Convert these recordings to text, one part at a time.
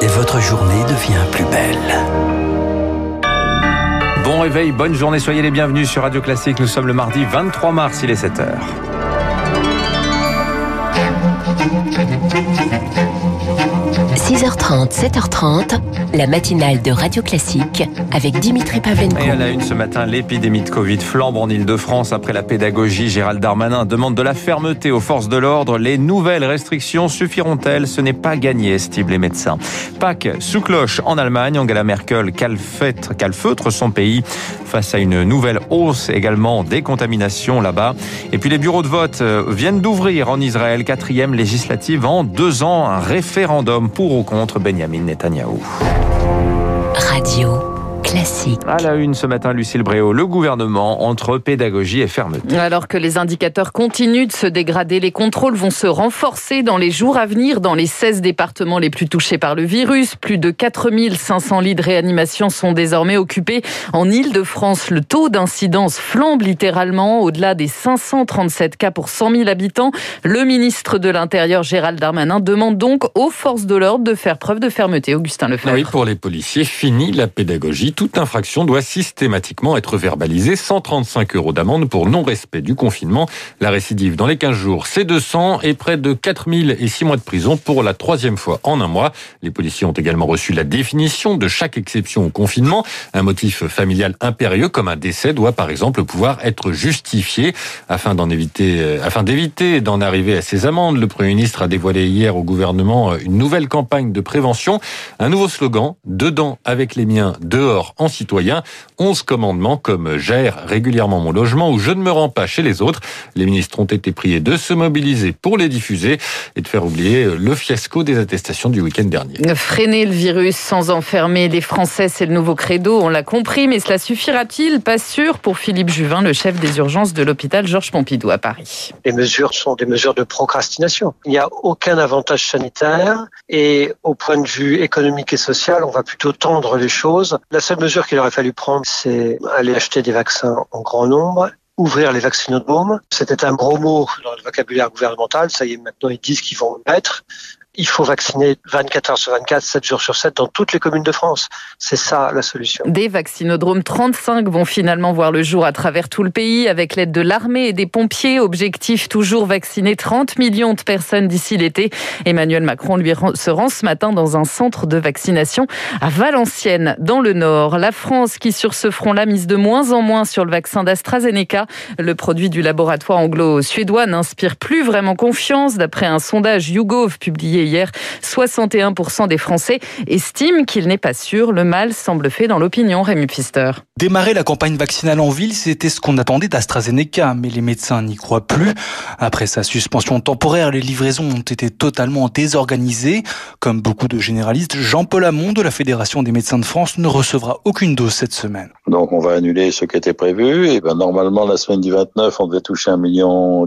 Et votre journée devient plus belle. Bon réveil, bonne journée, soyez les bienvenus sur Radio Classique. Nous sommes le mardi 23 mars, il est 7h. 6h30, 7h30, la matinale de Radio Classique avec Dimitri Pavlenko. Et à la une ce matin, l'épidémie de Covid flambe en Ile-de-France après la pédagogie. Gérald Darmanin demande de la fermeté aux forces de l'ordre. Les nouvelles restrictions suffiront-elles? Ce n'est pas gagné, estiment les médecins. Pâques sous cloche en Allemagne. Angela Merkel calfeutre, son pays face à une nouvelle hausse également des contaminations là-bas. Et puis les bureaux de vote euh, viennent d'ouvrir en Israël, quatrième législative en deux ans, un référendum pour ou contre Benjamin Netanyahou. Radio classique. À la une ce matin, Lucille Bréau, le gouvernement entre pédagogie et fermeté. Alors que les indicateurs continuent de se dégrader, les contrôles vont se renforcer dans les jours à venir dans les 16 départements les plus touchés par le virus. Plus de 4500 lits de réanimation sont désormais occupés. En Ile-de-France, le taux d'incidence flambe littéralement au-delà des 537 cas pour 100 000 habitants. Le ministre de l'Intérieur, Gérald Darmanin, demande donc aux forces de l'ordre de faire preuve de fermeté. Augustin Lefebvre. Oui, pour les policiers, fini la pédagogie toute infraction doit systématiquement être verbalisée. 135 euros d'amende pour non-respect du confinement. La récidive dans les 15 jours, c'est 200 et près de 4000 et 6 mois de prison pour la troisième fois en un mois. Les policiers ont également reçu la définition de chaque exception au confinement. Un motif familial impérieux comme un décès doit par exemple pouvoir être justifié afin d'en éviter, euh, afin d'éviter d'en arriver à ces amendes. Le Premier ministre a dévoilé hier au gouvernement une nouvelle campagne de prévention, un nouveau slogan, dedans avec les miens, dehors en citoyen. 11 commandements comme gère régulièrement mon logement ou je ne me rends pas chez les autres. Les ministres ont été priés de se mobiliser pour les diffuser et de faire oublier le fiasco des attestations du week-end dernier. Freiner le virus sans enfermer les Français, c'est le nouveau credo, on l'a compris, mais cela suffira-t-il? Pas sûr pour Philippe Juvin, le chef des urgences de l'hôpital Georges Pompidou à Paris. Les mesures sont des mesures de procrastination. Il n'y a aucun avantage sanitaire et au point de vue économique et social, on va plutôt tendre les choses. La seule mesure qu'il aurait fallu prendre, c'est aller acheter des vaccins en grand nombre ouvrir les vaccinodromes. C'était un gros mot dans le vocabulaire gouvernemental. Ça y est, maintenant, ils disent qu'ils vont le mettre il faut vacciner 24 heures sur 24, 7 jours sur 7 dans toutes les communes de France. C'est ça la solution. Des vaccinodromes 35 vont finalement voir le jour à travers tout le pays avec l'aide de l'armée et des pompiers. Objectif toujours vacciner 30 millions de personnes d'ici l'été. Emmanuel Macron lui se rend ce matin dans un centre de vaccination à Valenciennes, dans le Nord. La France qui sur ce front-là mise de moins en moins sur le vaccin d'AstraZeneca. Le produit du laboratoire anglo-suédois n'inspire plus vraiment confiance d'après un sondage YouGov publié hier, 61% des Français estiment qu'il n'est pas sûr. Le mal semble fait dans l'opinion, Rémi Pfister. Démarrer la campagne vaccinale en ville, c'était ce qu'on attendait d'AstraZeneca, mais les médecins n'y croient plus. Après sa suspension temporaire, les livraisons ont été totalement désorganisées. Comme beaucoup de généralistes, Jean-Paul Hamon de la Fédération des médecins de France ne recevra aucune dose cette semaine. Donc on va annuler ce qui était prévu. Et ben normalement la semaine du 29, on devait toucher 1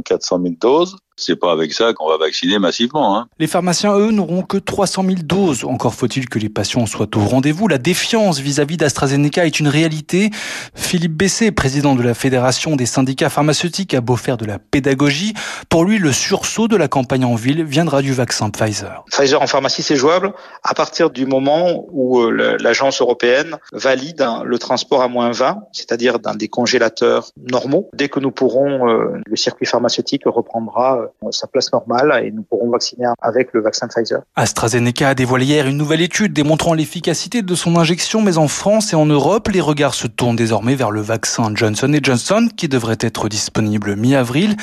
400 000 doses. C'est pas avec ça qu'on va vacciner massivement. Hein. Les pharmaciens, eux, n'auront que 300 000 doses. Encore faut-il que les patients soient au rendez-vous. La défiance vis-à-vis d'AstraZeneca est une réalité. Philippe Bessé, président de la Fédération des syndicats pharmaceutiques, a beau faire de la pédagogie. Pour lui, le sursaut de la campagne en ville viendra du vaccin Pfizer. Pfizer en pharmacie, c'est jouable à partir du moment où euh, l'agence européenne valide le transport à moins 20, c'est-à-dire dans des congélateurs normaux. Dès que nous pourrons, euh, le circuit pharmaceutique reprendra euh, sa place normale et nous pourrons vacciner avec le vaccin Pfizer. AstraZeneca a dévoilé hier une nouvelle étude démontrant l'efficacité de son injection, mais en France et en Europe, les regards se tournent désormais vers le vaccin Johnson Johnson qui devrait être disponible mi-avril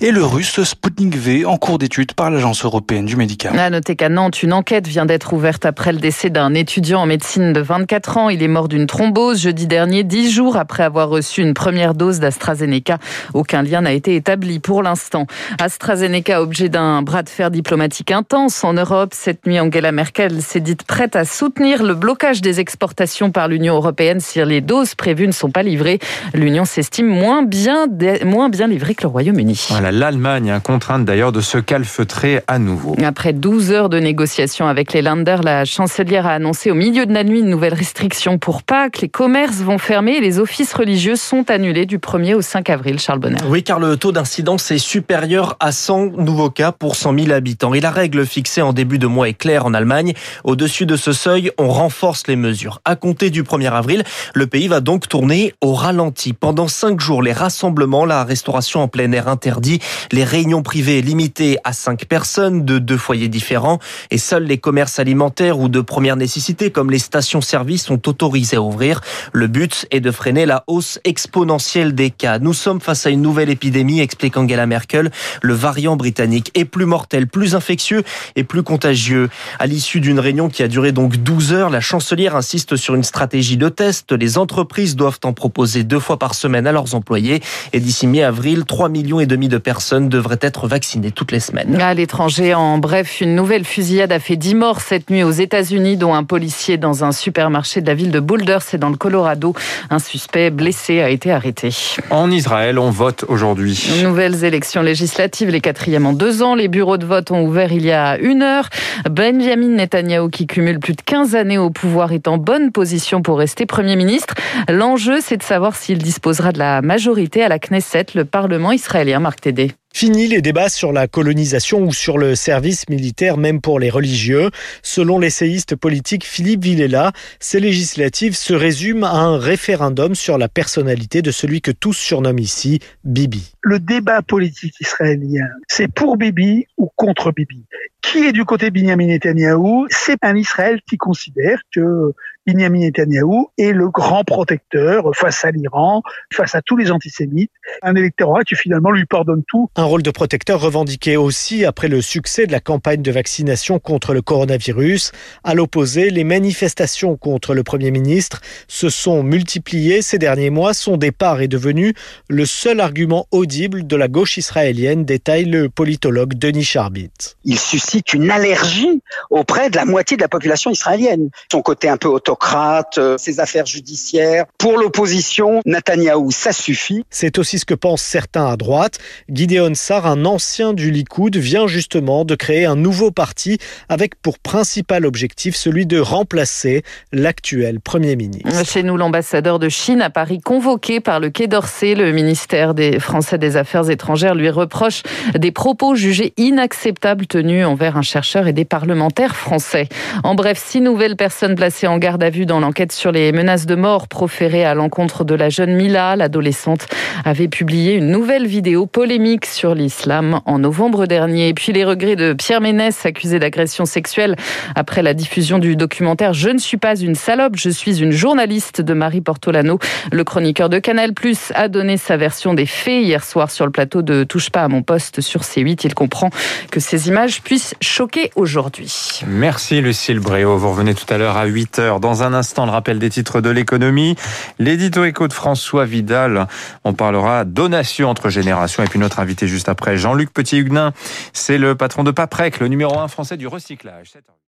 et le russe Sputnik V en cours d'étude par l'Agence européenne du médicament. À noter qu'à Nantes, une enquête vient d'être ouverte après le décès d'un étudiant en médecine de 24 ans. Il est mort d'une thrombose jeudi dernier, dix jours après avoir reçu une première dose d'AstraZeneca. Aucun lien n'a été établi pour l'instant. AstraZeneca, objet d'un bras de fer diplomatique intense en Europe. Cette nuit, Angela Merkel s'est dite prête à soutenir le blocage des exportations par l'Union européenne si les doses prévues ne sont pas livrées. L'Union s'estime moins bien, moins bien livrée que le Royaume-Uni. Voilà, l'Allemagne, hein, contrainte d'ailleurs de se calfeutrer à nouveau. Après 12 heures de négociations avec les Länder, la chancelière a annoncé au milieu de la nuit une nouvelle restriction pour Pâques. Les commerces vont fermer et les offices religieux sont annulés du 1er au 5 avril. Charles Bonner. Oui, car le taux d'incidence est supérieur à à 100 nouveaux cas pour 100 000 habitants. Et la règle fixée en début de mois est claire en Allemagne. Au-dessus de ce seuil, on renforce les mesures. À compter du 1er avril, le pays va donc tourner au ralenti. Pendant cinq jours, les rassemblements, la restauration en plein air interdit, les réunions privées limitées à cinq personnes de deux foyers différents et seuls les commerces alimentaires ou de première nécessité comme les stations-service sont autorisés à ouvrir. Le but est de freiner la hausse exponentielle des cas. Nous sommes face à une nouvelle épidémie, explique Angela Merkel. Le variant britannique est plus mortel, plus infectieux et plus contagieux. À l'issue d'une réunion qui a duré donc 12 heures, la chancelière insiste sur une stratégie de test. Les entreprises doivent en proposer deux fois par semaine à leurs employés. Et d'ici mi-avril, 3 millions et demi de personnes devraient être vaccinées toutes les semaines. À l'étranger, en bref, une nouvelle fusillade a fait 10 morts cette nuit aux États-Unis, dont un policier dans un supermarché de la ville de Boulder, c'est dans le Colorado. Un suspect blessé a été arrêté. En Israël, on vote aujourd'hui. Nouvelles élections législatives, les quatrièmes en deux ans. Les bureaux de vote ont ouvert il y a une heure. Benjamin Netanyahu, qui cumule plus de 15 années au pouvoir, est en bonne position pour rester Premier ministre. L'enjeu, c'est de savoir s'il disposera de la majorité à la Knesset, le Parlement israélien. Marc Tédé. Fini les débats sur la colonisation ou sur le service militaire, même pour les religieux. Selon l'essayiste politique Philippe Villela, ces législatives se résument à un référendum sur la personnalité de celui que tous surnomment ici Bibi. Le débat politique israélien, c'est pour Bibi ou contre Bibi? Qui est du côté Benjamin Netanyahou C'est un Israël qui considère que Benjamin Netanyahou est le grand protecteur face à l'Iran, face à tous les antisémites. Un électorat qui finalement lui pardonne tout. Un rôle de protecteur revendiqué aussi après le succès de la campagne de vaccination contre le coronavirus. À l'opposé, les manifestations contre le Premier ministre se sont multipliées ces derniers mois. Son départ est devenu le seul argument audible de la gauche israélienne, détaille le politologue Denis Charbit. Il suscite une allergie auprès de la moitié de la population israélienne. Son côté un peu autocrate, euh, ses affaires judiciaires. Pour l'opposition, Netanyahou, ça suffit. C'est aussi ce que pensent certains à droite. Gideon Sar, un ancien du Likoud, vient justement de créer un nouveau parti avec pour principal objectif celui de remplacer l'actuel Premier ministre. Chez nous, l'ambassadeur de Chine à Paris, convoqué par le Quai d'Orsay, le ministère des Français des Affaires étrangères lui reproche des propos jugés inacceptables tenus envers un chercheur et des parlementaires français. En bref, six nouvelles personnes placées en garde à vue dans l'enquête sur les menaces de mort proférées à l'encontre de la jeune Mila. L'adolescente avait publié une nouvelle vidéo polémique sur l'islam en novembre dernier. Et puis les regrets de Pierre Ménès, accusé d'agression sexuelle après la diffusion du documentaire Je ne suis pas une salope, je suis une journaliste de Marie Portolano. Le chroniqueur de Canal Plus a donné sa version des faits hier soir sur le plateau de Touche pas à mon poste sur C8. Il comprend que ces images puissent choquer aujourd'hui. Merci Lucille Bréau. Vous revenez tout à l'heure à 8h. Dans un instant, le rappel des titres de l'économie. L'édito éco de François Vidal. On parlera donation entre générations. Et puis notre invité juste après, Jean-Luc Petit-Huguenin. C'est le patron de Paprec, le numéro un français du recyclage.